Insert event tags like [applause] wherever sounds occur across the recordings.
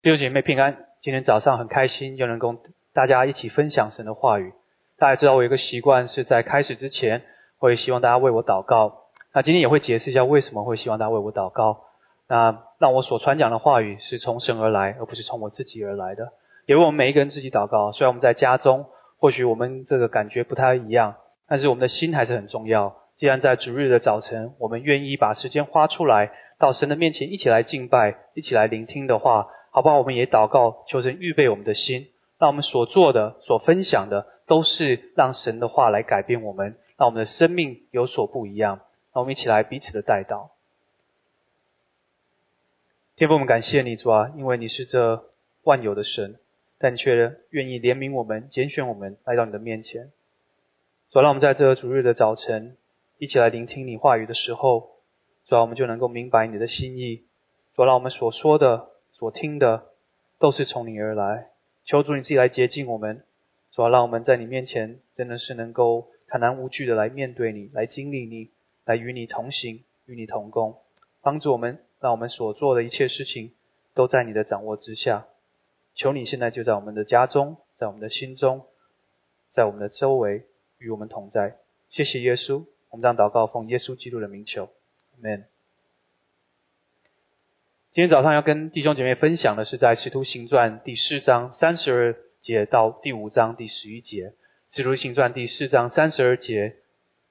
弟兄姐妹平安，今天早上很开心，又能跟大家一起分享神的话语。大家知道我有一个习惯，是在开始之前会希望大家为我祷告。那今天也会解释一下为什么会希望大家为我祷告。那让我所传讲的话语是从神而来，而不是从我自己而来的。也为我们每一个人自己祷告。虽然我们在家中，或许我们这个感觉不太一样，但是我们的心还是很重要。既然在主日的早晨，我们愿意把时间花出来，到神的面前一起来敬拜，一起来聆听的话。好不好？我们也祷告，求神预备我们的心，让我们所做的、所分享的，都是让神的话来改变我们，让我们的生命有所不一样。让我们一起来彼此的带到。天父，我们感谢你，主啊，因为你是这万有的神，但却愿意怜悯我们、拣选我们来到你的面前。主，让我们在这主日的早晨一起来聆听你话语的时候，主啊，我们就能够明白你的心意。主啊，让我们所说的。所听的都是从你而来，求主你自己来接近我们，主要让我们在你面前真的是能够坦然无惧的来面对你，来经历你，来与你同行，与你同工，帮助我们，让我们所做的一切事情都在你的掌握之下。求你现在就在我们的家中，在我们的心中，在我们的周围与我们同在。谢谢耶稣，我们将祷告奉耶稣基督的名求，Amen。今天早上要跟弟兄姐妹分享的是在《使徒行传》第四章三十二节到第五章第十一节，《使徒行传》第四章三十二节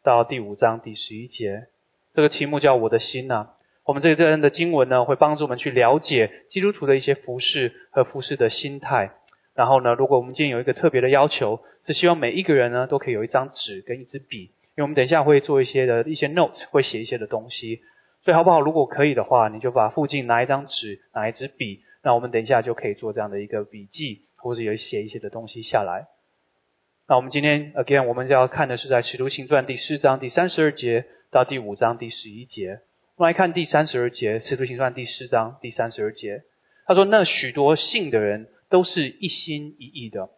到第五章第十一节。这个题目叫“我的心”呐。我们这一段的经文呢，会帮助我们去了解基督徒的一些服饰和服饰的心态。然后呢，如果我们今天有一个特别的要求，是希望每一个人呢都可以有一张纸跟一支笔，因为我们等一下会做一些的一些 notes，会写一些的东西。所以好不好？如果可以的话，你就把附近拿一张纸，拿一支笔，那我们等一下就可以做这样的一个笔记，或者有写一些的东西下来。那我们今天 again，我们就要看的是在《使徒行传》第四章第三十二节到第五章第十一节。我们来看第三十二节，《使徒行传》第四章第三十二节，他说：“那许多信的人都是一心一意的。”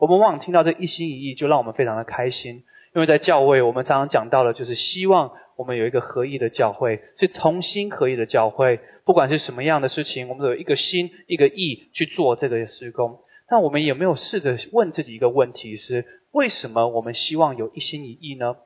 我们往往听到这一心一意，就让我们非常的开心，因为在教会，我们常常讲到的就是希望。我们有一个合一的教会，是同心合一的教会。不管是什么样的事情，我们都有一个心、一个意去做这个施工。那我们有没有试着问自己一个问题：是为什么我们希望有一心一意呢？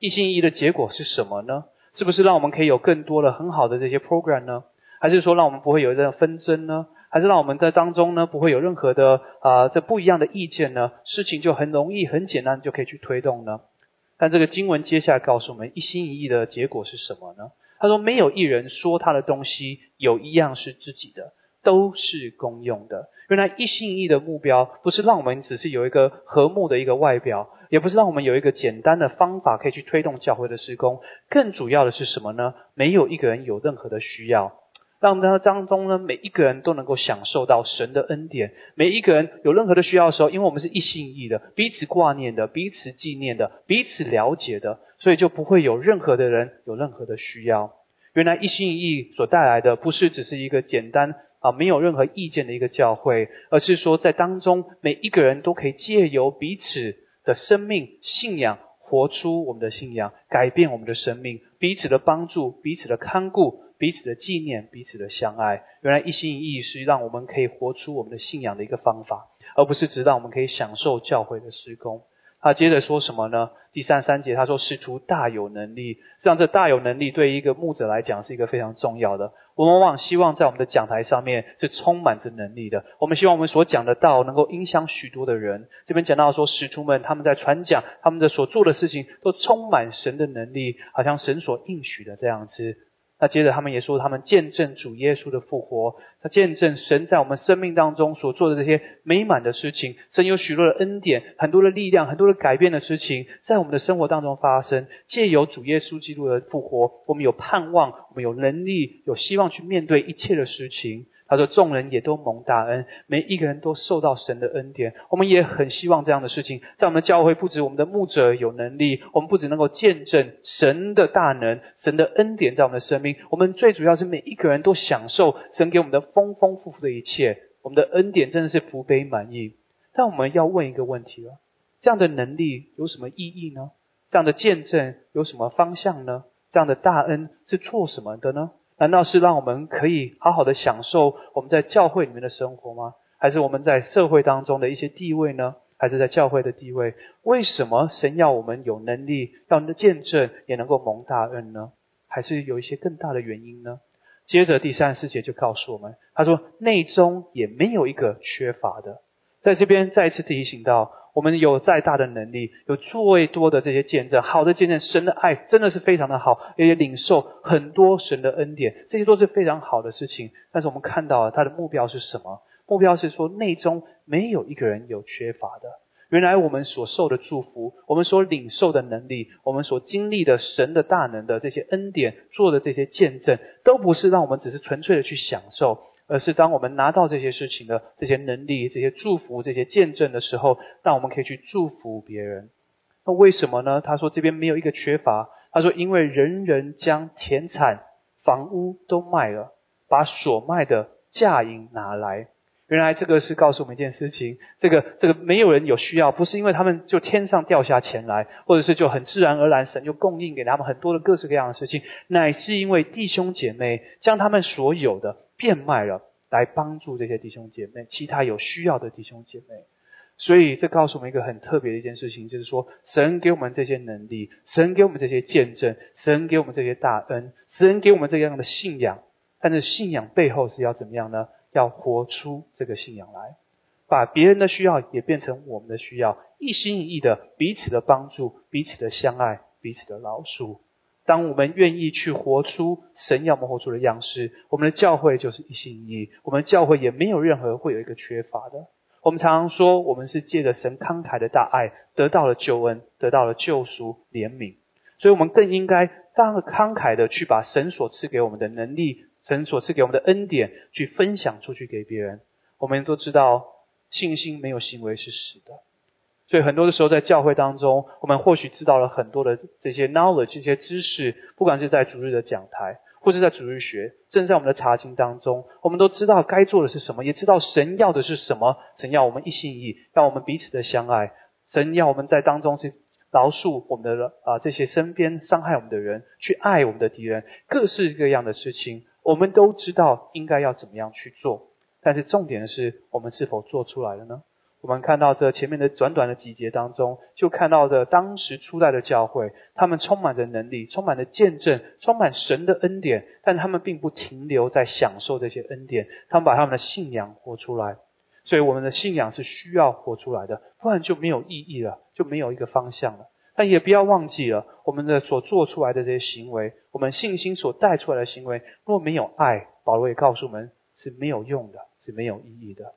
一心一意的结果是什么呢？是不是让我们可以有更多的很好的这些 program 呢？还是说让我们不会有任何纷争呢？还是让我们在当中呢不会有任何的啊这不一样的意见呢？事情就很容易、很简单就可以去推动呢？但这个经文接下来告诉我们，一心一意的结果是什么呢？他说：“没有一人说他的东西有一样是自己的，都是公用的。原来一心一意的目标，不是让我们只是有一个和睦的一个外表，也不是让我们有一个简单的方法可以去推动教会的施工。更主要的是什么呢？没有一个人有任何的需要。”让他当中呢，每一个人都能够享受到神的恩典。每一个人有任何的需要的时候，因为我们是一心一意的，彼此挂念的，彼此纪念的，彼此了解的，所以就不会有任何的人有任何的需要。原来一心一意所带来的，不是只是一个简单啊没有任何意见的一个教会，而是说在当中每一个人都可以借由彼此的生命信仰，活出我们的信仰，改变我们的生命，彼此的帮助，彼此的看顾。彼此的纪念，彼此的相爱，原来一心一意是让我们可以活出我们的信仰的一个方法，而不是只让我们可以享受教会的施工。他接着说什么呢？第三三节他说：“使徒大有能力。”实际上，这大有能力对一个牧者来讲是一个非常重要的。我们往往希望在我们的讲台上面是充满着能力的。我们希望我们所讲的道能够影响许多的人。这边讲到说，使徒们他们在传讲，他们的所做的事情都充满神的能力，好像神所应许的这样子。那接着他们也说，他们见证主耶稣的复活，他见证神在我们生命当中所做的这些美满的事情，神有许多的恩典，很多的力量，很多的改变的事情，在我们的生活当中发生。借由主耶稣基督的复活，我们有盼望，我们有能力，有希望去面对一切的事情。他说：“众人也都蒙大恩，每一个人都受到神的恩典。我们也很希望这样的事情，在我们的教会，不止我们的牧者有能力，我们不止能够见证神的大能、神的恩典在我们的生命。我们最主要是每一个人都享受神给我们的丰丰富富的一切。我们的恩典真的是福杯满溢。但我们要问一个问题了：这样的能力有什么意义呢？这样的见证有什么方向呢？这样的大恩是做什么的呢？”难道是让我们可以好好的享受我们在教会里面的生活吗？还是我们在社会当中的一些地位呢？还是在教会的地位？为什么神要我们有能力，要见证，也能够蒙大恩呢？还是有一些更大的原因呢？接着第三十节就告诉我们，他说内中也没有一个缺乏的。在这边再一次提醒到，我们有再大的能力，有最多的这些见证，好的见证，神的爱真的是非常的好，也领受很多神的恩典，这些都是非常好的事情。但是我们看到他的目标是什么？目标是说内中没有一个人有缺乏的。原来我们所受的祝福，我们所领受的能力，我们所经历的神的大能的这些恩典，做的这些见证，都不是让我们只是纯粹的去享受，而是当我们拿到这些事情的这些能力、这些祝福、这些见证的时候，让我们可以去祝福别人。那为什么呢？他说这边没有一个缺乏。他说因为人人将田产、房屋都卖了，把所卖的价银拿来。原来这个是告诉我们一件事情，这个这个没有人有需要，不是因为他们就天上掉下钱来，或者是就很自然而然神就供应给他们很多的各式各样的事情，乃是因为弟兄姐妹将他们所有的变卖了，来帮助这些弟兄姐妹，其他有需要的弟兄姐妹。所以这告诉我们一个很特别的一件事情，就是说神给我们这些能力，神给我们这些见证，神给我们这些大恩，神给我们这样的信仰，但是信仰背后是要怎么样呢？要活出这个信仰来，把别人的需要也变成我们的需要，一心一意的彼此的帮助，彼此的相爱，彼此的饶恕。当我们愿意去活出神要我们活出的样式，我们的教会就是一心一意。我们的教会也没有任何会有一个缺乏的。我们常常说，我们是借着神慷慨的大爱，得到了救恩，得到了救赎、怜悯。所以，我们更应该当慷慨的去把神所赐给我们的能力。神所赐给我们的恩典，去分享出去给别人。我们都知道，信心没有行为是死的。所以很多的时候，在教会当中，我们或许知道了很多的这些 knowledge、这些知识，不管是在主日的讲台，或者在主日学，甚至在我们的查经当中，我们都知道该做的是什么，也知道神要的是什么。神要我们一心一意，让我们彼此的相爱。神要我们在当中去饶恕我们的啊这些身边伤害我们的人，去爱我们的敌人，各式各样的事情。我们都知道应该要怎么样去做，但是重点的是我们是否做出来了呢？我们看到这前面的短短的几节当中，就看到的当时初代的教会，他们充满着能力，充满着见证，充满神的恩典，但他们并不停留在享受这些恩典，他们把他们的信仰活出来。所以我们的信仰是需要活出来的，不然就没有意义了，就没有一个方向了。但也不要忘记了，我们的所做出来的这些行为，我们信心所带出来的行为，若没有爱，保罗也告诉我们是没有用的，是没有意义的。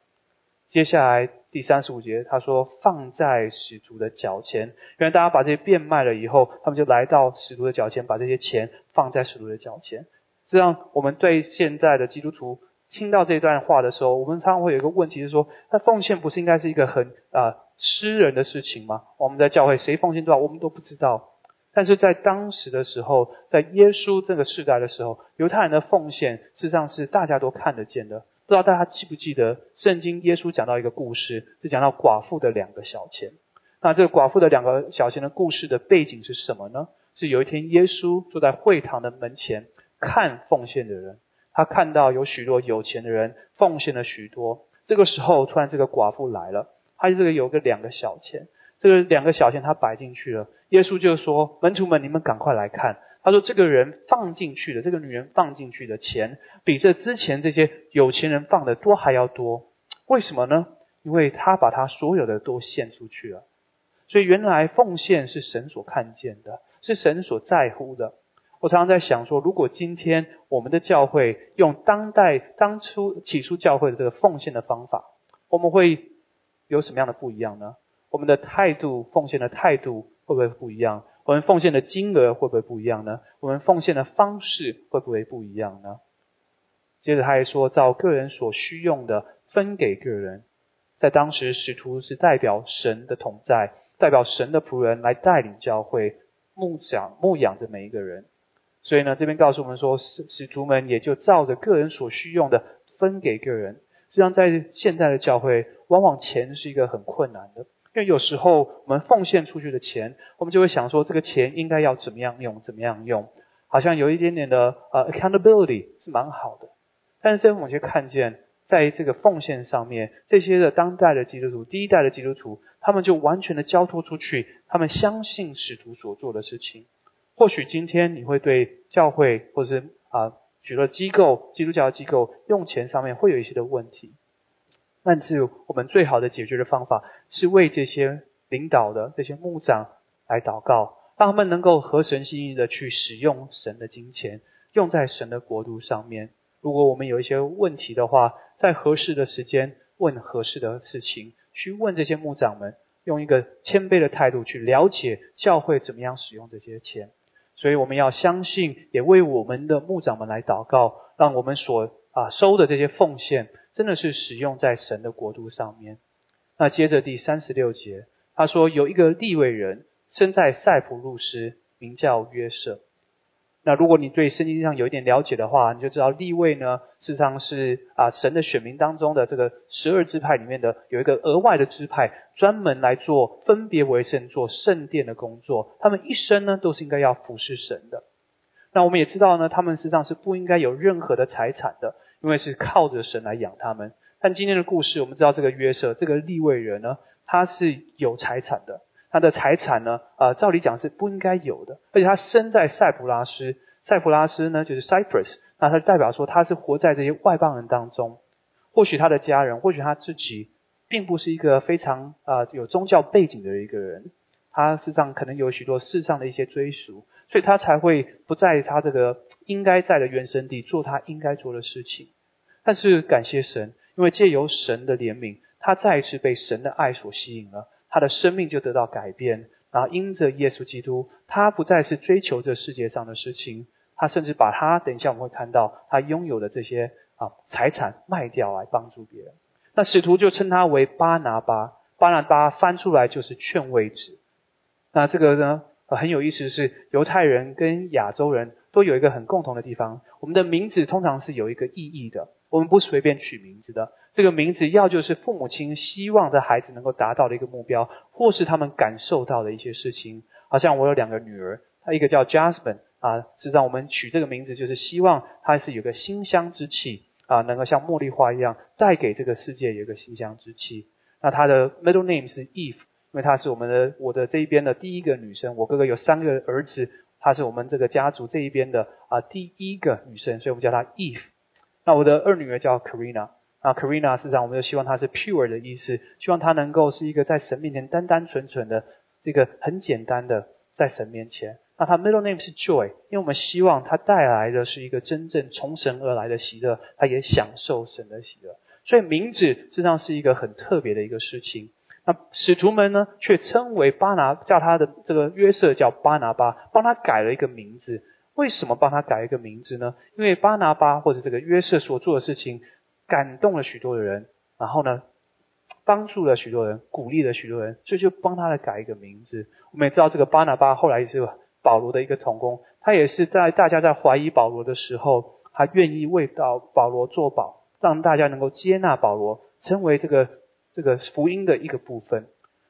接下来第三十五节，他说放在使徒的脚前，因为大家把这些变卖了以后，他们就来到使徒的脚前，把这些钱放在使徒的脚前。这样，我们对现在的基督徒听到这段话的时候，我们常常会有一个问题，是说，那奉献不是应该是一个很啊？私人的事情吗？我们在教会谁奉献多少，我们都不知道。但是在当时的时候，在耶稣这个时代的时候，犹太人的奉献事实上是大家都看得见的。不知道大家记不记得，圣经耶稣讲到一个故事，是讲到寡妇的两个小钱。那这个寡妇的两个小钱的故事的背景是什么呢？是有一天耶稣坐在会堂的门前看奉献的人，他看到有许多有钱的人奉献了许多。这个时候，突然这个寡妇来了。他这个有个两个小钱，这个两个小钱他摆进去了。耶稣就说：“门徒们，你们赶快来看。”他说：“这个人放进去的，这个女人放进去的钱，比这之前这些有钱人放的多还要多。为什么呢？因为他把他所有的都献出去了。所以原来奉献是神所看见的，是神所在乎的。我常常在想说，如果今天我们的教会用当代当初起初教会的这个奉献的方法，我们会。”有什么样的不一样呢？我们的态度、奉献的态度会不会不一样？我们奉献的金额会不会不一样呢？我们奉献的方式会不会不一样呢？接着他还说，照个人所需用的分给个人。在当时，使徒是代表神的同在，代表神的仆人来带领教会，牧养牧养着每一个人。所以呢，这边告诉我们说，使使徒们也就照着个人所需用的分给个人。实际上，在现在的教会，往往钱是一个很困难的，因为有时候我们奉献出去的钱，我们就会想说，这个钱应该要怎么样用，怎么样用。好像有一点点的呃 accountability 是蛮好的。但是这我们却看见，在这个奉献上面，这些的当代的基督徒，第一代的基督徒，他们就完全的交托出去，他们相信使徒所做的事情。或许今天你会对教会或者是啊许多机构、基督教机构用钱上面会有一些的问题，但是我们最好的解决的方法是为这些领导的这些牧长来祷告，让他们能够合神心意的去使用神的金钱，用在神的国度上面。如果我们有一些问题的话，在合适的时间问合适的事情，去问这些牧长们，用一个谦卑的态度去了解教会怎么样使用这些钱。所以我们要相信，也为我们的牧长们来祷告，让我们所啊收的这些奉献，真的是使用在神的国度上面。那接着第三十六节，他说有一个立位人生在塞浦路斯，名叫约瑟。那如果你对圣经上有一点了解的话，你就知道立位呢，事实上是啊神的选民当中的这个十二支派里面的有一个额外的支派，专门来做分别为圣、做圣殿的工作。他们一生呢都是应该要服侍神的。那我们也知道呢，他们实际上是不应该有任何的财产的，因为是靠着神来养他们。但今天的故事，我们知道这个约瑟这个立位人呢，他是有财产的。他的财产呢？呃，照理讲是不应该有的，而且他生在塞浦拉斯，塞浦拉斯呢就是 Cyprus，那他代表说他是活在这些外邦人当中。或许他的家人，或许他自己，并不是一个非常啊有宗教背景的一个人，他实上可能有许多世上的一些追属，所以他才会不在他这个应该在的原生地做他应该做的事情。但是感谢神，因为借由神的怜悯，他再一次被神的爱所吸引了。他的生命就得到改变，然后因着耶稣基督，他不再是追求这世界上的事情，他甚至把他等一下我们会看到他拥有的这些啊财产卖掉来帮助别人。那使徒就称他为巴拿巴，巴拿巴翻出来就是劝慰子。那这个呢很有意思的，是犹太人跟亚洲人都有一个很共同的地方，我们的名字通常是有一个意义的。我们不随便取名字的，这个名字要就是父母亲希望的孩子能够达到的一个目标，或是他们感受到的一些事情。好像我有两个女儿，她一个叫 Jasmine 啊，实际上我们取这个名字就是希望她是有个馨香之气啊，能够像茉莉花一样带给这个世界有一个馨香之气。那她的 middle name 是 Eve，因为她是我们的我的这一边的第一个女生。我哥哥有三个儿子，她是我们这个家族这一边的啊第一个女生，所以我们叫她 Eve。那我的二女儿叫 Karina，那 Karina 是这样，我们就希望她是 pure 的意思，希望她能够是一个在神面前单单纯纯的，这个很简单的在神面前。那她 middle name 是 Joy，因为我们希望她带来的是一个真正从神而来的喜乐，她也享受神的喜乐。所以名字实际上是一个很特别的一个事情。那使徒们呢，却称为巴拿，叫他的这个约瑟叫巴拿巴，帮他改了一个名字。为什么帮他改一个名字呢？因为巴拿巴或者这个约瑟所做的事情感动了许多的人，然后呢，帮助了许多人，鼓励了许多人，所以就帮他来改一个名字。我们也知道这个巴拿巴后来是保罗的一个同工，他也是在大家在怀疑保罗的时候，他愿意为到保罗做保，让大家能够接纳保罗，成为这个这个福音的一个部分。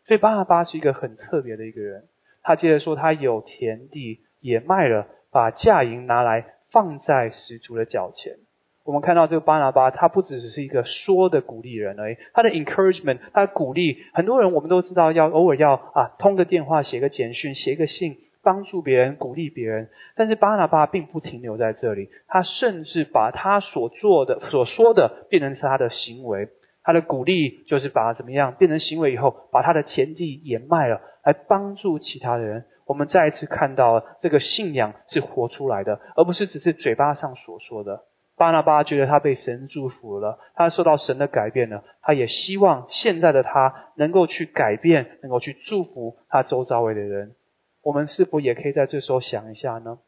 所以巴拿巴是一个很特别的一个人。他接着说，他有田地，也卖了。把价银拿来放在使徒的脚前。我们看到这个巴拿巴，他不只是一个说的鼓励人而已，他的 encouragement，他的鼓励很多人，我们都知道要偶尔要啊通个电话、写个简讯、写个信，帮助别人、鼓励别人。但是巴拿巴并不停留在这里，他甚至把他所做的、所说的变成是他的行为。他的鼓励就是把怎么样变成行为以后，把他的田地也卖了，来帮助其他的人。我们再一次看到这个信仰是活出来的，而不是只是嘴巴上所说的。巴拿巴觉得他被神祝福了，他受到神的改变了，他也希望现在的他能够去改变，能够去祝福他周遭围的人。我们是否也可以在这时候想一下呢？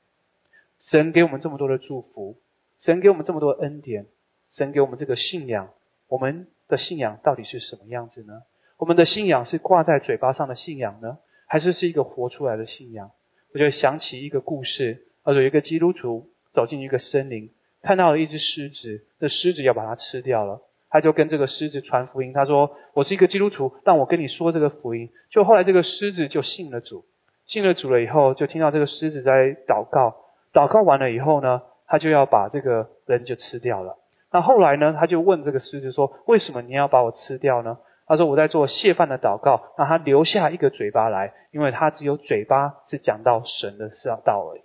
神给我们这么多的祝福，神给我们这么多恩典，神给我们这个信仰，我们的信仰到底是什么样子呢？我们的信仰是挂在嘴巴上的信仰呢？还是是一个活出来的信仰。我就想起一个故事，呃，有一个基督徒走进一个森林，看到了一只狮子，这狮子要把它吃掉了。他就跟这个狮子传福音，他说：“我是一个基督徒，但我跟你说这个福音。”就后来这个狮子就信了主，信了主了以后，就听到这个狮子在祷告。祷告完了以后呢，他就要把这个人就吃掉了。那后来呢，他就问这个狮子说：“为什么你要把我吃掉呢？”他说：“我在做谢饭的祷告，让他留下一个嘴巴来，因为他只有嘴巴是讲到神的道而已。”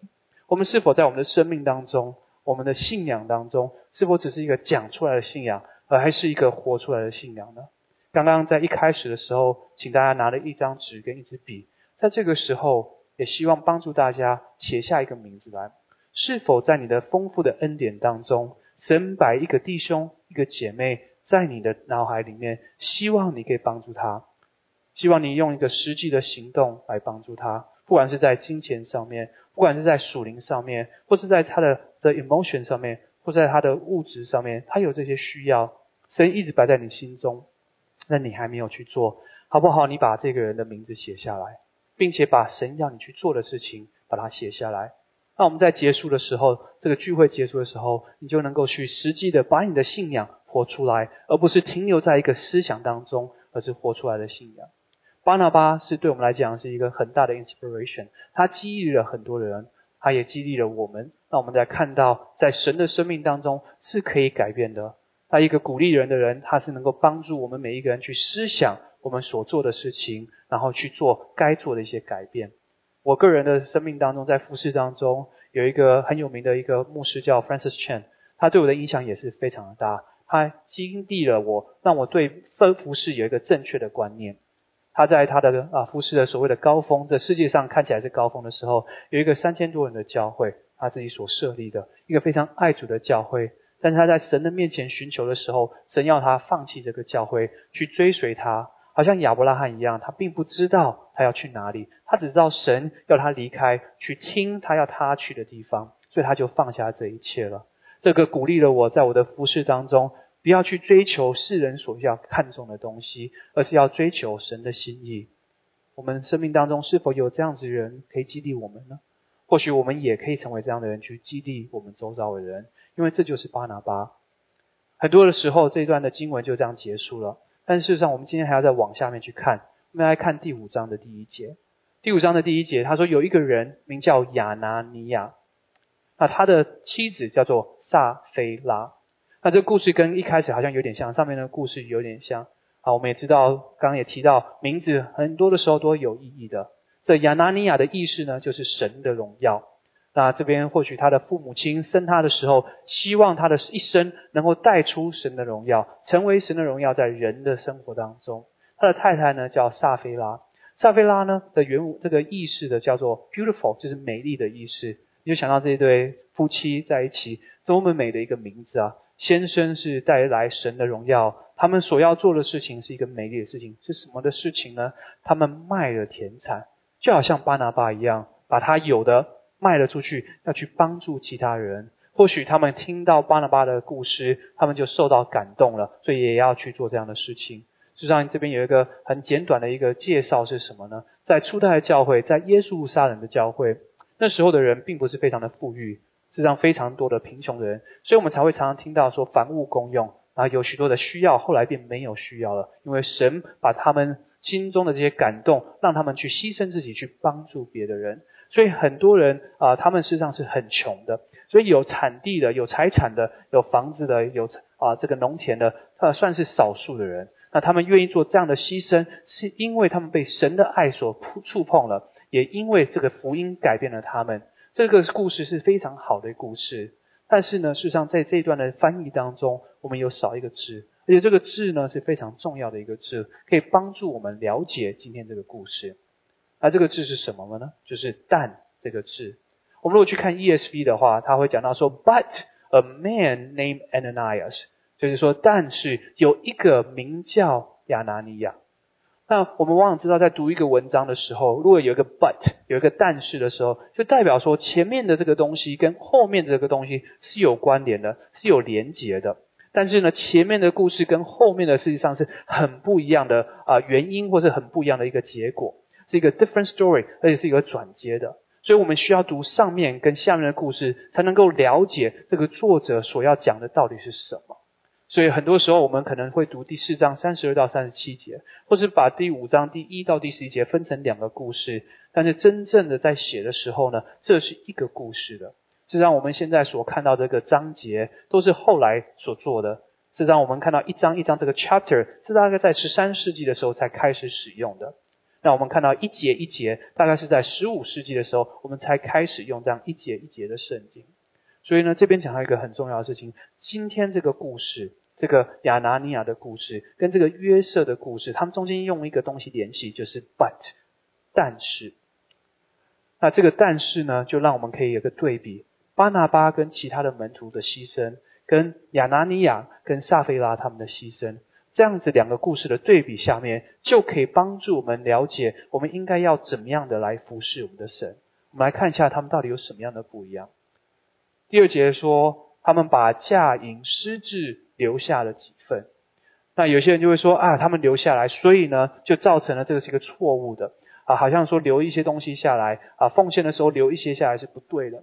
我们是否在我们的生命当中，我们的信仰当中，是否只是一个讲出来的信仰，而还是一个活出来的信仰呢？刚刚在一开始的时候，请大家拿了一张纸跟一支笔，在这个时候，也希望帮助大家写下一个名字来。是否在你的丰富的恩典当中，神摆一个弟兄、一个姐妹在你的脑海里面，希望你可以帮助他，希望你用一个实际的行动来帮助他，不管是在金钱上面，不管是在属灵上面，或是在他的的 emotion 上面，或在他的物质上面，他有这些需要，神一直摆在你心中。那你还没有去做，好不好？你把这个人的名字写下来，并且把神要你去做的事情把它写下来。那我们在结束的时候，这个聚会结束的时候，你就能够去实际的把你的信仰活出来，而不是停留在一个思想当中，而是活出来的信仰。巴拿巴是对我们来讲是一个很大的 inspiration，他激励了很多人，他也激励了我们。那我们在看到，在神的生命当中是可以改变的。他一个鼓励人的人，他是能够帮助我们每一个人去思想我们所做的事情，然后去做该做的一些改变。我个人的生命当中，在服饰当中有一个很有名的一个牧师叫 Francis Chan，他对我的影响也是非常的大。他激励了我，让我对分服饰有一个正确的观念。他在他的啊服饰的所谓的高峰，这世界上看起来是高峰的时候，有一个三千多人的教会，他自己所设立的一个非常爱主的教会。但是他在神的面前寻求的时候，神要他放弃这个教会，去追随他，好像亚伯拉罕一样，他并不知道他要去哪里，他只知道神要他离开，去听他要他去的地方，所以他就放下这一切了。这个鼓励了我在我的服饰当中，不要去追求世人所要看重的东西，而是要追求神的心意。我们生命当中是否有这样子的人可以激励我们呢？或许我们也可以成为这样的人，去激励我们周遭的人。因为这就是巴拿巴。很多的时候，这一段的经文就这样结束了。但事实上，我们今天还要再往下面去看。我们来看第五章的第一节。第五章的第一节，他说有一个人名叫亚拿尼亚，那他的妻子叫做撒菲拉。那这故事跟一开始好像有点像，上面的故事有点像。好，我们也知道，刚刚也提到，名字很多的时候都有意义的。这亚拿尼亚的意思呢，就是神的荣耀。那这边或许他的父母亲生他的时候，希望他的一生能够带出神的荣耀，成为神的荣耀在人的生活当中。他的太太呢叫萨菲拉，萨菲拉呢的原这个意思的叫做 beautiful，就是美丽的意思。你就想到这一对夫妻在一起多么美的一个名字啊！先生是带来神的荣耀，他们所要做的事情是一个美丽的事情，是什么的事情呢？他们卖了田产，就好像巴拿巴一样，把他有的。卖了出去，要去帮助其他人。或许他们听到巴拿巴的故事，他们就受到感动了，所以也要去做这样的事情。事实上，这边有一个很简短的一个介绍是什么呢？在初代的教会，在耶稣杀人的教会，那时候的人并不是非常的富裕，实际上非常多的贫穷的人，所以我们才会常常听到说凡物公用啊，有许多的需要，后来便没有需要了，因为神把他们心中的这些感动，让他们去牺牲自己，去帮助别的人。所以很多人啊，他们事实上是很穷的。所以有产地的、有财产的、有房子的、有啊这个农田的，他算是少数的人。那他们愿意做这样的牺牲，是因为他们被神的爱所触碰了，也因为这个福音改变了他们。这个故事是非常好的故事。但是呢，事实上在这一段的翻译当中，我们有少一个字，而且这个字呢是非常重要的一个字，可以帮助我们了解今天这个故事。那这个字是什么呢？就是“但”这个字。我们如果去看 ESV 的话，他会讲到说：“But a man named Ananias。”就是说，但是有一个名叫亚拿尼亚。那我们往往知道，在读一个文章的时候，如果有一个 “but”，有一个“但是”的时候，就代表说前面的这个东西跟后面的这个东西是有关联的，是有连结的。但是呢，前面的故事跟后面的实际上是很不一样的啊，原因或是很不一样的一个结果。是一个 different story，而且是一个转接的，所以我们需要读上面跟下面的故事，才能够了解这个作者所要讲的到底是什么。所以很多时候我们可能会读第四章三十二到三十七节，或是把第五章第一到第十一节分成两个故事，但是真正的在写的时候呢，这是一个故事的。这让，我们现在所看到这个章节都是后来所做的。这让，我们看到一章一章这个 chapter 是大概在十三世纪的时候才开始使用的。那我们看到一节一节，大概是在十五世纪的时候，我们才开始用这样一节一节的圣经。所以呢，这边讲到一个很重要的事情：今天这个故事，这个亚拿尼亚的故事，跟这个约瑟的故事，他们中间用一个东西联系，就是 but，但是。那这个但是呢，就让我们可以有个对比。巴拿巴跟其他的门徒的牺牲，跟亚拿尼亚跟撒菲拉他们的牺牲，这样子两个故事的对比下面，就可以帮助我们了解我们应该要怎么样的来服侍我们的神。我们来看一下他们到底有什么样的不一样。第二节说，他们把嫁银失质留下了几份。那有些人就会说啊，他们留下来，所以呢，就造成了这个是一个错误的啊，好像说留一些东西下来啊，奉献的时候留一些下来是不对的。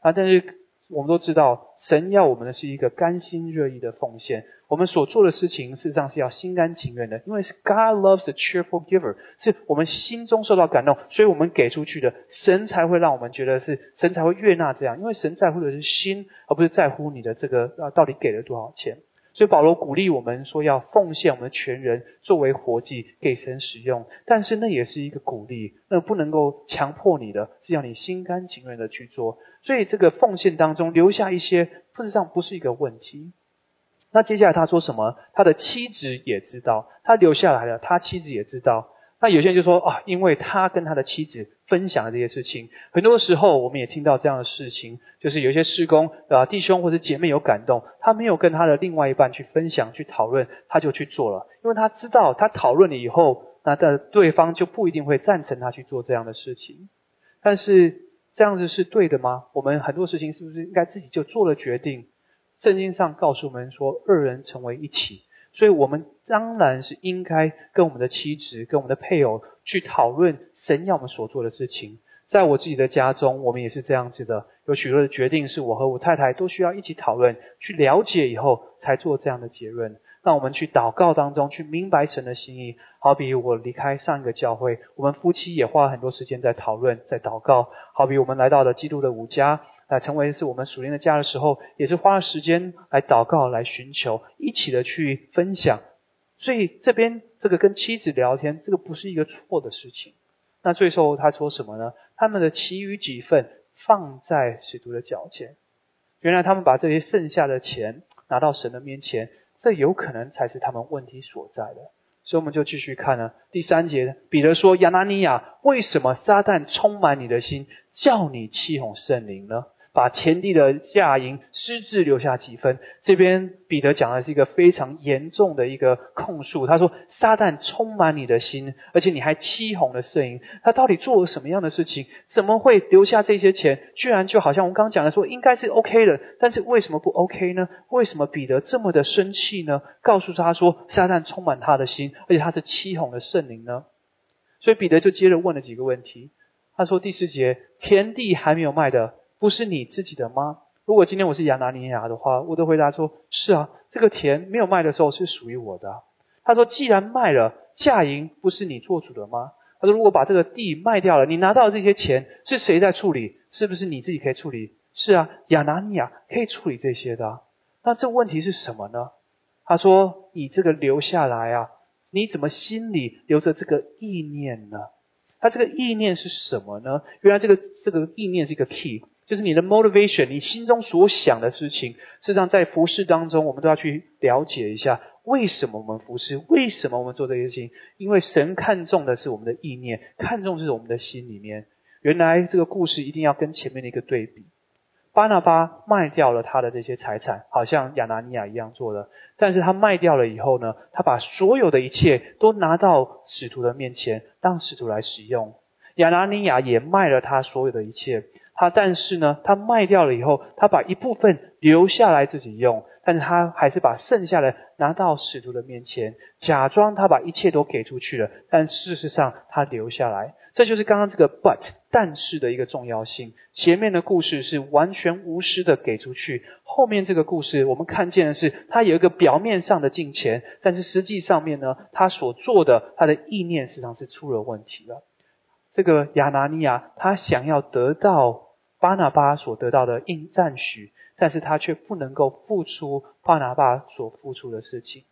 啊！但是我们都知道，神要我们的是一个甘心乐意的奉献。我们所做的事情，事实上是要心甘情愿的，因为是 God loves the cheerful giver，是我们心中受到感动，所以我们给出去的，神才会让我们觉得是神才会悦纳这样，因为神在乎的是心，而不是在乎你的这个啊到底给了多少钱。所以保罗鼓励我们说要奉献我们的全人作为活祭给神使用，但是那也是一个鼓励，那不能够强迫你的，是要你心甘情愿的去做。所以这个奉献当中留下一些，事实上不是一个问题。那接下来他说什么？他的妻子也知道，他留下来了，他妻子也知道。那有些人就说啊，因为他跟他的妻子分享了这些事情，很多时候我们也听到这样的事情，就是有些施工啊弟兄或者姐妹有感动，他没有跟他的另外一半去分享、去讨论，他就去做了，因为他知道他讨论了以后，那的对方就不一定会赞成他去做这样的事情。但是这样子是对的吗？我们很多事情是不是应该自己就做了决定？圣经上告诉我们说，二人成为一起。所以我们当然是应该跟我们的妻子、跟我们的配偶去讨论神要我们所做的事情。在我自己的家中，我们也是这样子的，有许多的决定是我和我太太都需要一起讨论、去了解以后才做这样的结论。让我们去祷告当中去明白神的心意。好比我离开上一个教会，我们夫妻也花很多时间在讨论、在祷告。好比我们来到了基督的五家。来成为是我们属灵的家的时候，也是花了时间来祷告、来寻求，一起的去分享。所以这边这个跟妻子聊天，这个不是一个错的事情。那最后他说什么呢？他们的其余几份放在使徒的脚前。原来他们把这些剩下的钱拿到神的面前，这有可能才是他们问题所在的。所以我们就继续看呢。第三节，彼得说：“亚拿尼亚，为什么撒旦充满你的心，叫你气哄圣灵呢？”把田地的价银私自留下几分。这边彼得讲的是一个非常严重的一个控诉。他说：“撒旦充满你的心，而且你还欺哄了圣灵。他到底做了什么样的事情？怎么会留下这些钱？居然就好像我们刚刚讲的说，应该是 OK 的，但是为什么不 OK 呢？为什么彼得这么的生气呢？告诉他说，撒旦充满他的心，而且他是欺哄了圣灵呢？所以彼得就接着问了几个问题。他说：第四节，田地还没有卖的。”不是你自己的吗？如果今天我是亚拿尼亚的话，我都回答说：是啊，这个田没有卖的时候是属于我的。他说：既然卖了，价银不是你做主的吗？他说：如果把这个地卖掉了，你拿到这些钱是谁在处理？是不是你自己可以处理？是啊，亚拿尼亚可以处理这些的。那这问题是什么呢？他说：你这个留下来啊，你怎么心里留着这个意念呢？他这个意念是什么呢？原来这个这个意念是一个 key。就是你的 motivation，你心中所想的事情，事实上在服饰当中，我们都要去了解一下，为什么我们服饰，为什么我们做这些事情？因为神看重的是我们的意念，看重是我们的心里面。原来这个故事一定要跟前面的一个对比。巴拿巴卖掉了他的这些财产，好像亚拿尼亚一样做的，但是他卖掉了以后呢，他把所有的一切都拿到使徒的面前，让使徒来使用。亚拿尼亚也卖了他所有的一切。他但是呢，他卖掉了以后，他把一部分留下来自己用，但是他还是把剩下的拿到使徒的面前，假装他把一切都给出去了，但事实上他留下来。这就是刚刚这个 but 但是的一个重要性。前面的故事是完全无私的给出去，后面这个故事我们看见的是他有一个表面上的金钱，但是实际上面呢，他所做的他的意念实际上是出了问题了。这个亚拿尼亚，他想要得到巴拿巴所得到的应赞许，但是他却不能够付出巴拿巴所付出的事情。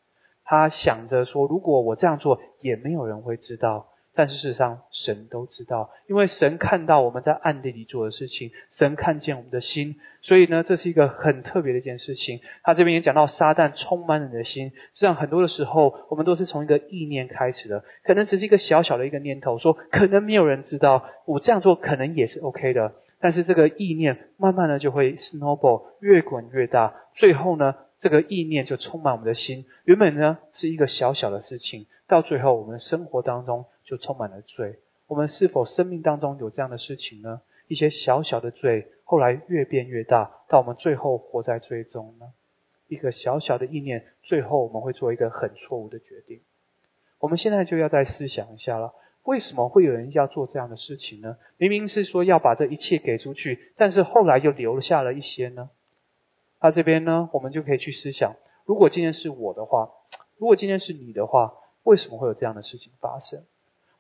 他想着说，如果我这样做，也没有人会知道。但是事实上，神都知道，因为神看到我们在暗地里做的事情，神看见我们的心，所以呢，这是一个很特别的一件事情。他这边也讲到，撒旦充满了你的心。实际上，很多的时候，我们都是从一个意念开始的，可能只是一个小小的一个念头，说可能没有人知道，我这样做可能也是 OK 的。但是这个意念慢慢的就会 snowball，越滚越大，最后呢？这个意念就充满我们的心。原本呢是一个小小的事情，到最后我们生活当中就充满了罪。我们是否生命当中有这样的事情呢？一些小小的罪，后来越变越大，到我们最后活在罪中呢？一个小小的意念，最后我们会做一个很错误的决定。我们现在就要再思想一下了：为什么会有人要做这样的事情呢？明明是说要把这一切给出去，但是后来又留下了一些呢？他这边呢，我们就可以去思想：如果今天是我的话，如果今天是你的话，为什么会有这样的事情发生？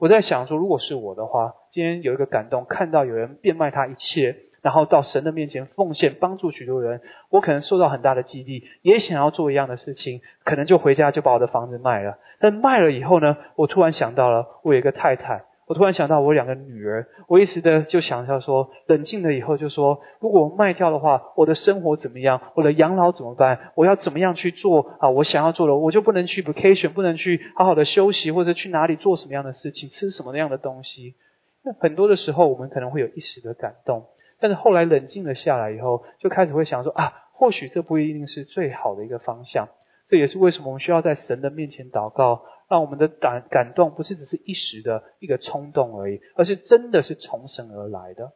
我在想说，如果是我的话，今天有一个感动，看到有人变卖他一切，然后到神的面前奉献，帮助许多人，我可能受到很大的激励，也想要做一样的事情，可能就回家就把我的房子卖了。但卖了以后呢，我突然想到了，我有一个太太。我突然想到，我两个女儿，我一时的就想到说，冷静了以后就说，如果我卖掉的话，我的生活怎么样？我的养老怎么办？我要怎么样去做啊？我想要做的，我就不能去 vacation，不能去好好的休息，或者去哪里做什么样的事情，吃什么样的东西？那很多的时候，我们可能会有一时的感动，但是后来冷静了下来以后，就开始会想说啊，或许这不一定是最好的一个方向。这也是为什么我们需要在神的面前祷告。让我们的感感动不是只是一时的一个冲动而已，而是真的是从神而来的。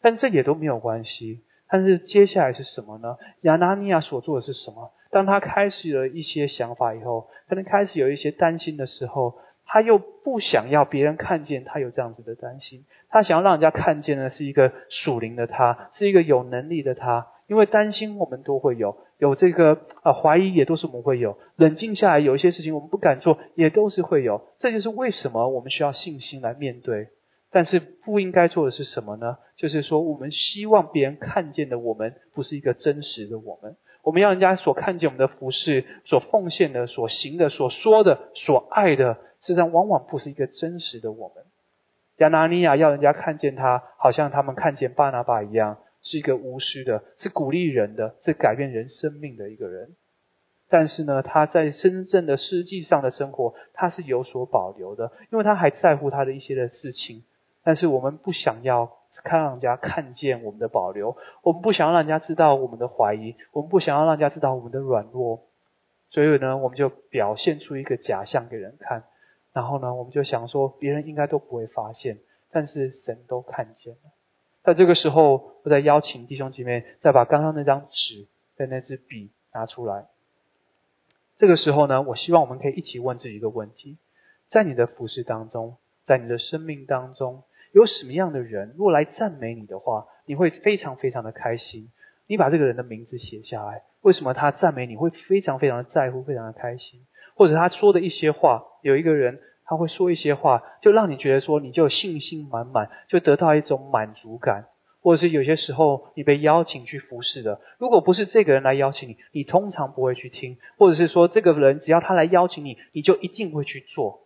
但这也都没有关系。但是接下来是什么呢？亚拿尼亚所做的是什么？当他开始了一些想法以后，可能开始有一些担心的时候，他又不想要别人看见他有这样子的担心。他想要让人家看见的是一个属灵的他，是一个有能力的他。因为担心我们都会有，有这个啊怀疑也都是我们会有，冷静下来有一些事情我们不敢做也都是会有，这就是为什么我们需要信心来面对。但是不应该做的是什么呢？就是说我们希望别人看见的我们不是一个真实的我们，我们要人家所看见我们的服饰、所奉献的、所行的、所说的、所爱的，实际上往往不是一个真实的我们。亚拿尼亚要人家看见他，好像他们看见巴拿巴一样。是一个无私的，是鼓励人的，是改变人生命的一个人。但是呢，他在真正的实际上的生活，他是有所保留的，因为他还在乎他的一些的事情。但是我们不想要看让人家看见我们的保留，我们不想要让人家知道我们的怀疑，我们不想要让人家知道我们的软弱。所以呢，我们就表现出一个假象给人看，然后呢，我们就想说别人应该都不会发现，但是神都看见了。在这个时候，我再邀请弟兄姐妹再把刚刚那张纸跟那支笔拿出来。这个时候呢，我希望我们可以一起问自己一个问题：在你的服饰当中，在你的生命当中，有什么样的人，如果来赞美你的话，你会非常非常的开心？你把这个人的名字写下来，为什么他赞美你会非常非常的在乎，非常的开心？或者他说的一些话，有一个人。他会说一些话，就让你觉得说你就信心满满，就得到一种满足感，或者是有些时候你被邀请去服侍的，如果不是这个人来邀请你，你通常不会去听，或者是说这个人只要他来邀请你，你就一定会去做，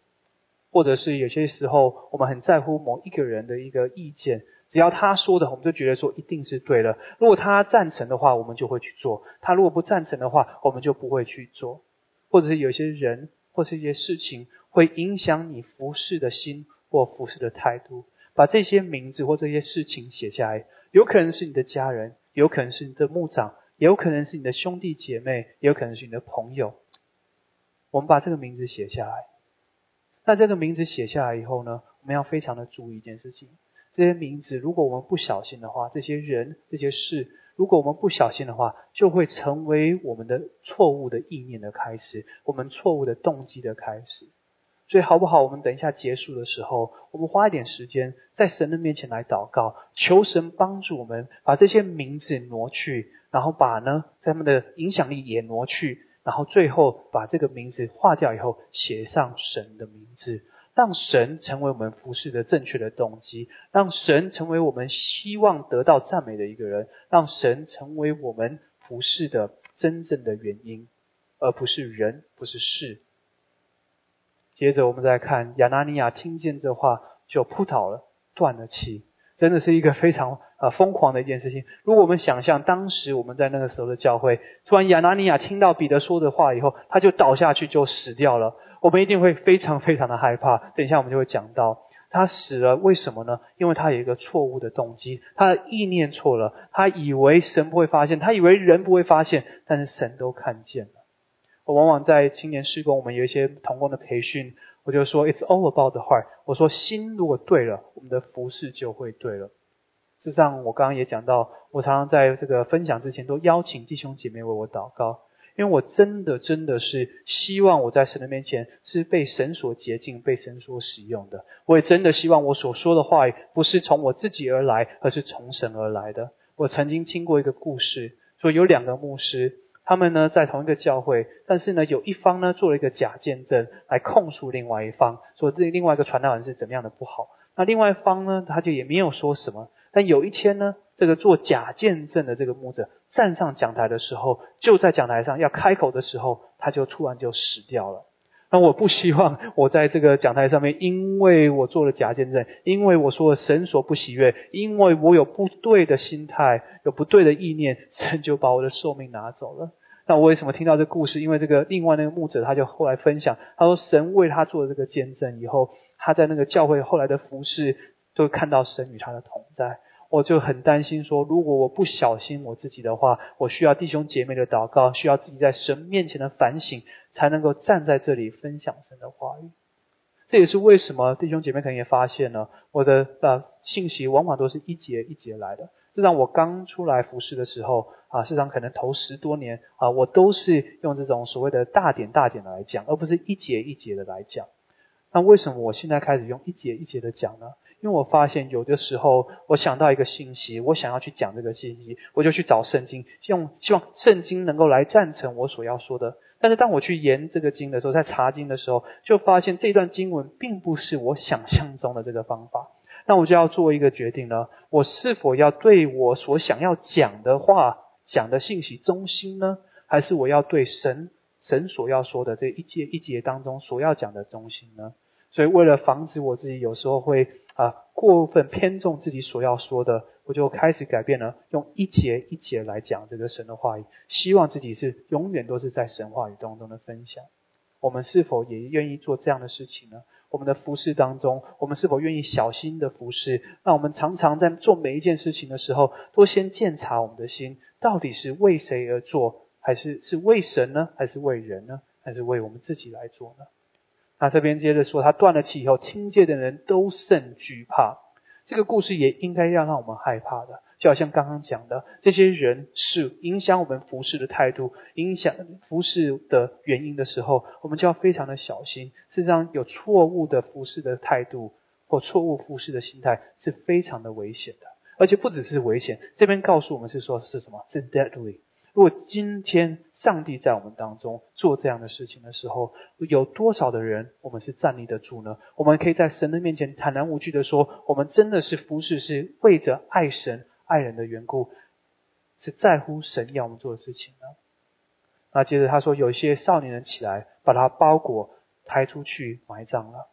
或者是有些时候我们很在乎某一个人的一个意见，只要他说的，我们就觉得说一定是对的，如果他赞成的话，我们就会去做；他如果不赞成的话，我们就不会去做，或者是有些人或是一些事情。会影响你服侍的心或服侍的态度。把这些名字或这些事情写下来，有可能是你的家人，有可能是你的牧长，也有可能是你的兄弟姐妹，也有可能是你的朋友。我们把这个名字写下来。那这个名字写下来以后呢，我们要非常的注意一件事情：这些名字，如果我们不小心的话，这些人、这些事。如果我们不小心的话，就会成为我们的错误的意念的开始，我们错误的动机的开始。所以好不好？我们等一下结束的时候，我们花一点时间在神的面前来祷告，求神帮助我们把这些名字挪去，然后把呢他们的影响力也挪去，然后最后把这个名字划掉以后，写上神的名字。让神成为我们服侍的正确的动机，让神成为我们希望得到赞美的一个人，让神成为我们服侍的真正的原因，而不是人，不是事。接着我们再看亚拿尼亚听见这话就扑倒了，断了气。真的是一个非常呃疯狂的一件事情。如果我们想象当时我们在那个时候的教会，突然亚拿尼亚听到彼得说的话以后，他就倒下去就死掉了，我们一定会非常非常的害怕。等一下我们就会讲到他死了，为什么呢？因为他有一个错误的动机，他的意念错了，他以为神不会发现，他以为人不会发现，但是神都看见了。我往往在青年施工，我们有一些同工的培训。我就说，It's all about the heart。我说心如果对了，我们的服饰就会对了。事实上，我刚刚也讲到，我常常在这个分享之前都邀请弟兄姐妹为我祷告，因为我真的真的是希望我在神的面前是被神所洁净、被神所使用的。我也真的希望我所说的话不是从我自己而来，而是从神而来的。我曾经听过一个故事，说有两个牧师。他们呢在同一个教会，但是呢有一方呢做了一个假见证来控诉另外一方，说这另外一个传道人是怎么样的不好。那另外一方呢他就也没有说什么。但有一天呢，这个做假见证的这个牧者站上讲台的时候，就在讲台上要开口的时候，他就突然就死掉了。那我不希望 [laughs] 我在这个讲台上面，因为我做了假见证，因为我说了神所不喜悦，因为我有不对的心态，有不对的意念，神就把我的寿命拿走了。那我为什么听到这故事？因为这个另外那个牧者，他就后来分享，他说神为他做了这个见证以后，他在那个教会后来的服饰，都看到神与他的同在。我就很担心说，如果我不小心我自己的话，我需要弟兄姐妹的祷告，需要自己在神面前的反省。才能够站在这里分享神的话语，这也是为什么弟兄姐妹可能也发现了我的呃信息往往都是一节一节来的。就让我刚出来服侍的时候啊，市场可能头十多年啊，我都是用这种所谓的大点大点的来讲，而不是一节一节的来讲。那为什么我现在开始用一节一节的讲呢？因为我发现有的时候我想到一个信息，我想要去讲这个信息，我就去找圣经，希望希望圣经能够来赞成我所要说的。但是当我去研这个经的时候，在查经的时候，就发现这段经文并不是我想象中的这个方法。那我就要做一个决定了：我是否要对我所想要讲的话、讲的信息中心呢？还是我要对神神所要说的这一节一节当中所要讲的中心呢？所以为了防止我自己有时候会啊过分偏重自己所要说的。我就开始改变了，用一节一节来讲这个神的话语，希望自己是永远都是在神话语当中的分享。我们是否也愿意做这样的事情呢？我们的服饰当中，我们是否愿意小心的服饰？让我们常常在做每一件事情的时候，都先检查我们的心，到底是为谁而做，还是是为神呢？还是为人呢？还是为我们自己来做呢？那这边接着说，他断了气以后，听见的人都甚惧怕。这个故事也应该要让我们害怕的，就好像刚刚讲的，这些人是影响我们服侍的态度、影响服侍的原因的时候，我们就要非常的小心。事实上，有错误的服侍的态度或错误服侍的心态是非常的危险的，而且不只是危险，这边告诉我们是说是什么？是 deadly。如果今天上帝在我们当中做这样的事情的时候，有多少的人我们是站立得住呢？我们可以在神的面前坦然无惧的说，我们真的是服侍，是为着爱神爱人的缘故，是在乎神要我们做的事情呢？那接着他说，有一些少年人起来，把他包裹抬出去埋葬了。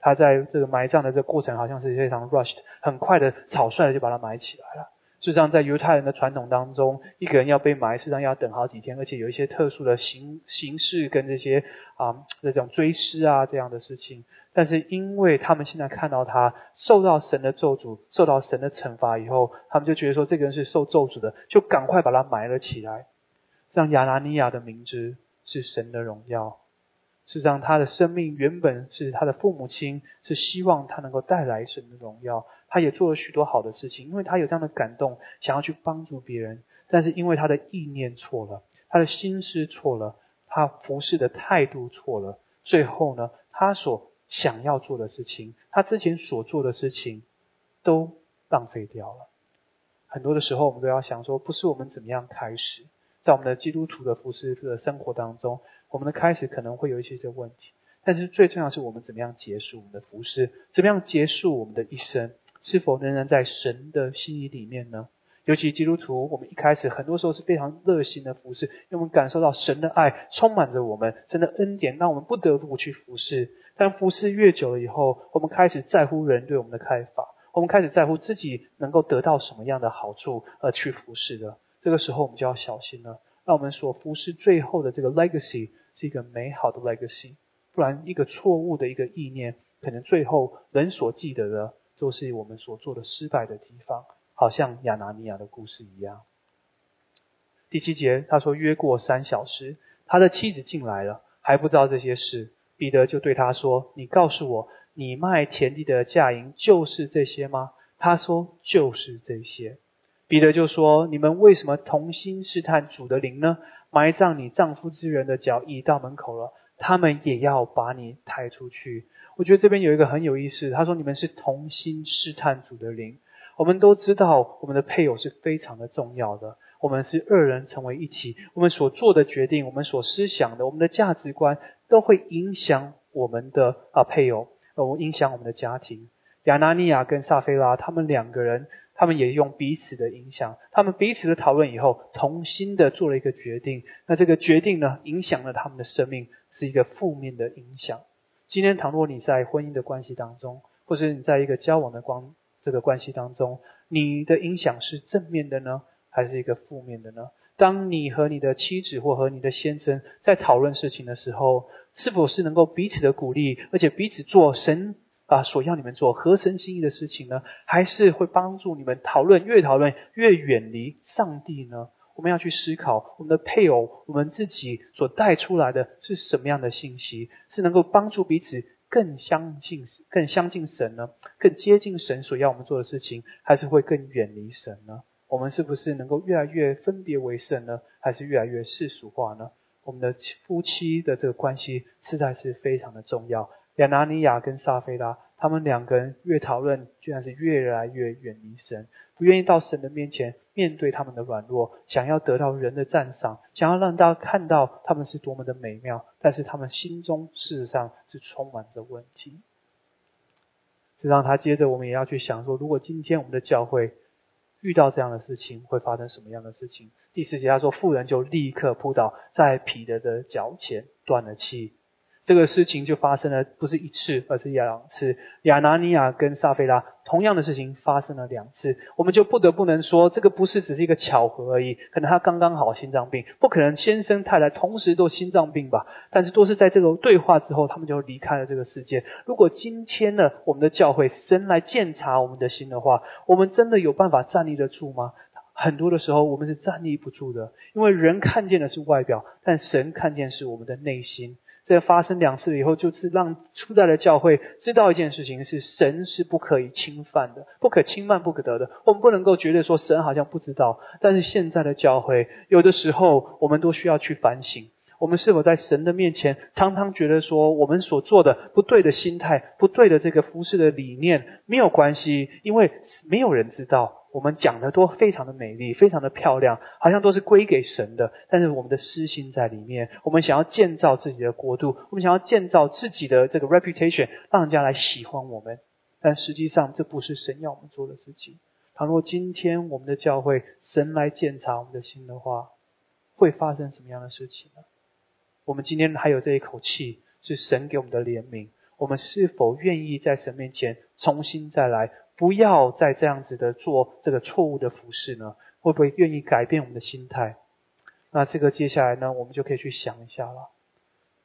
他在这个埋葬的这个过程，好像是非常 rushed，很快的草率的就把他埋起来了。事实上，在犹太人的传统当中，一个人要被埋，实际上要等好几天，而且有一些特殊的形形式跟这些啊这种追思啊这样的事情。但是，因为他们现在看到他受到神的咒诅，受到神的惩罚以后，他们就觉得说这个人是受咒诅的，就赶快把他埋了起来。让亚拿尼亚的名字是神的荣耀，事实上他的生命原本是他的父母亲是希望他能够带来神的荣耀。他也做了许多好的事情，因为他有这样的感动，想要去帮助别人。但是因为他的意念错了，他的心思错了，他服侍的态度错了，最后呢，他所想要做的事情，他之前所做的事情，都浪费掉了。很多的时候，我们都要想说，不是我们怎么样开始，在我们的基督徒的服侍的生活当中，我们的开始可能会有一些些问题。但是最重要是我们怎么样结束我们的服饰，怎么样结束我们的一生，是否仍然在神的心意里面呢？尤其基督徒，我们一开始很多时候是非常热心的服侍，因为我们感受到神的爱充满着我们，神的恩典让我们不得不去服侍。但服侍越久了以后，我们开始在乎人对我们的看法，我们开始在乎自己能够得到什么样的好处而去服侍的。这个时候，我们就要小心了。让我们所服侍最后的这个 legacy 是一个美好的 legacy，不然一个错误的一个意念，可能最后人所记得的，都是我们所做的失败的地方。好像亚拿尼亚的故事一样。第七节，他说约过三小时，他的妻子进来了，还不知道这些事。彼得就对他说：“你告诉我，你卖田地的价银就是这些吗？”他说：“就是这些。”彼得就说：“你们为什么同心试探主的灵呢？埋葬你丈夫之人的脚已到门口了，他们也要把你抬出去。”我觉得这边有一个很有意思，他说：“你们是同心试探主的灵。”我们都知道，我们的配偶是非常的重要的。我们是二人成为一体，我们所做的决定，我们所思想的，我们的价值观，都会影响我们的啊配偶，呃，影响我们的家庭。亚拿尼亚跟撒菲拉他们两个人，他们也用彼此的影响，他们彼此的讨论以后，重新的做了一个决定。那这个决定呢，影响了他们的生命，是一个负面的影响。今天，倘若你在婚姻的关系当中，或者你在一个交往的关。这个关系当中，你的影响是正面的呢，还是一个负面的呢？当你和你的妻子或和你的先生在讨论事情的时候，是否是能够彼此的鼓励，而且彼此做神啊所要你们做合神心意的事情呢？还是会帮助你们讨论越讨论越远离上帝呢？我们要去思考，我们的配偶，我们自己所带出来的是什么样的信息，是能够帮助彼此。更相信、更相信神呢？更接近神所要我们做的事情，还是会更远离神呢？我们是不是能够越来越分别为圣呢？还是越来越世俗化呢？我们的夫妻的这个关系实在是非常的重要。亚拿尼亚跟撒菲拉。他们两个人越讨论，居然是越来越远离神，不愿意到神的面前面对他们的软弱，想要得到人的赞赏，想要让大家看到他们是多么的美妙，但是他们心中事实上是充满着问题。这让他接着我们也要去想说，如果今天我们的教会遇到这样的事情，会发生什么样的事情？第四节他说，妇人就立刻扑倒在彼得的脚前，断了气。这个事情就发生了，不是一次，而是两次。亚拿尼亚跟撒菲拉同样的事情发生了两次，我们就不得不能说，这个不是只是一个巧合而已。可能他刚刚好心脏病，不可能先生太太同时都心脏病吧？但是都是在这个对话之后，他们就离开了这个世界。如果今天呢，我们的教会神来鉴察我们的心的话，我们真的有办法站立得住吗？很多的时候，我们是站立不住的，因为人看见的是外表，但神看见是我们的内心。在发生两次以后，就是让初代的教会知道一件事情：是神是不可以侵犯的，不可侵犯、不可得的。我们不能够觉得说神好像不知道。但是现在的教会，有的时候我们都需要去反省：我们是否在神的面前，常常觉得说我们所做的不对的心态、不对的这个服饰的理念没有关系，因为没有人知道。我们讲的都非常的美丽，非常的漂亮，好像都是归给神的。但是我们的私心在里面，我们想要建造自己的国度，我们想要建造自己的这个 reputation，让人家来喜欢我们。但实际上这不是神要我们做的事情。倘若今天我们的教会神来检查我们的心的话，会发生什么样的事情呢？我们今天还有这一口气，是神给我们的怜悯。我们是否愿意在神面前重新再来？不要再这样子的做这个错误的服饰呢？会不会愿意改变我们的心态？那这个接下来呢，我们就可以去想一下了。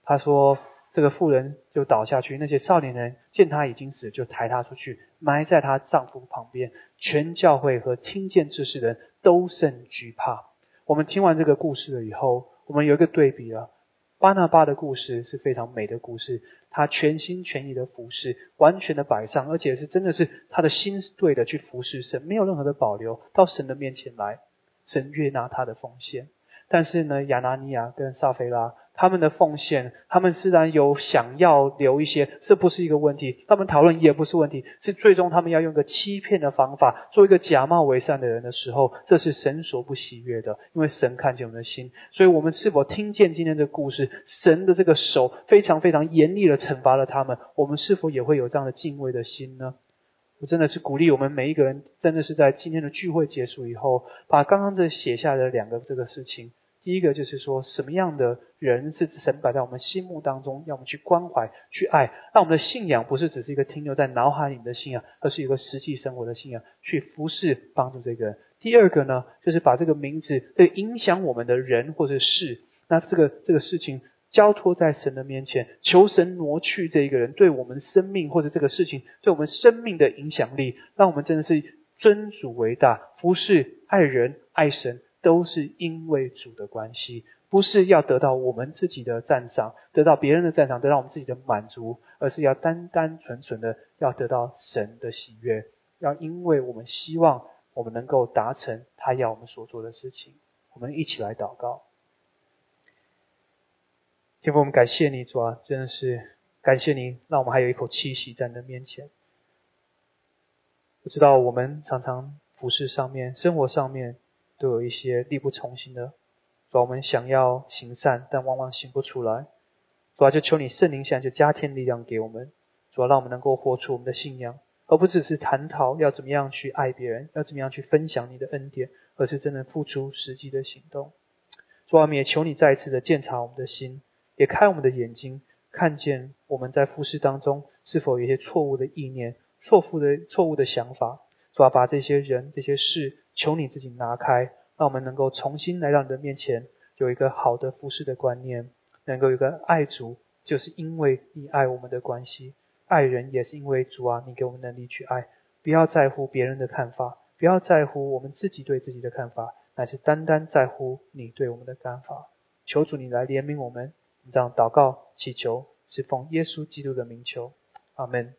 他说，这个妇人就倒下去，那些少年人见他已经死，就抬他出去，埋在她丈夫旁边。全教会和听见这事的人都甚惧怕。我们听完这个故事了以后，我们有一个对比了。巴拿巴的故事是非常美的故事，他全心全意的服侍，完全的摆上，而且是真的是他的心对的去服侍神，没有任何的保留，到神的面前来，神悦纳他的奉献。但是呢，亚拿尼亚跟撒菲拉他们的奉献，他们自然有想要留一些，这不是一个问题。他们讨论也不是问题，是最终他们要用个欺骗的方法，做一个假冒为善的人的时候，这是神所不喜悦的。因为神看见我们的心，所以我们是否听见今天的故事，神的这个手非常非常严厉的惩罚了他们，我们是否也会有这样的敬畏的心呢？我真的是鼓励我们每一个人，真的是在今天的聚会结束以后，把刚刚这写下的两个这个事情。第一个就是说，什么样的人是神摆在我们心目当中，要我们去关怀、去爱，让我们的信仰不是只是一个停留在脑海里的信仰，而是一个实际生活的信仰，去服侍、帮助这个人。第二个呢，就是把这个名字对影响我们的人或者事，那这个这个事情交托在神的面前，求神挪去这一个人对我们生命或者这个事情对我们生命的影响力，让我们真的是尊主为大，服侍、爱人、爱神。都是因为主的关系，不是要得到我们自己的赞赏，得到别人的赞赏，得到我们自己的满足，而是要单单纯纯的要得到神的喜悦。要因为我们希望我们能够达成他要我们所做的事情，我们一起来祷告。天父，我们感谢你，主啊，真的是感谢你，让我们还有一口气息在你的面前。我知道我们常常服饰上面、生活上面。都有一些力不从心的，主我们想要行善，但往往行不出来。主啊，就求你圣灵现在就加添力量给我们，主要让我们能够活出我们的信仰，而不只是谈讨要怎么样去爱别人，要怎么样去分享你的恩典，而是真的付出实际的行动。主啊，我们也求你再一次的检查我们的心，也开我们的眼睛，看见我们在服饰当中是否有一些错误的意念、错误的错误的想法。主啊，把这些人、这些事。求你自己拿开，让我们能够重新来到你的面前，有一个好的服侍的观念，能够有个爱主，就是因为你爱我们的关系，爱人也是因为主啊，你给我们能力去爱，不要在乎别人的看法，不要在乎我们自己对自己的看法，乃是单单在乎你对我们的看法。求主你来怜悯我们，这样祷告祈求，是奉耶稣基督的名求，阿门。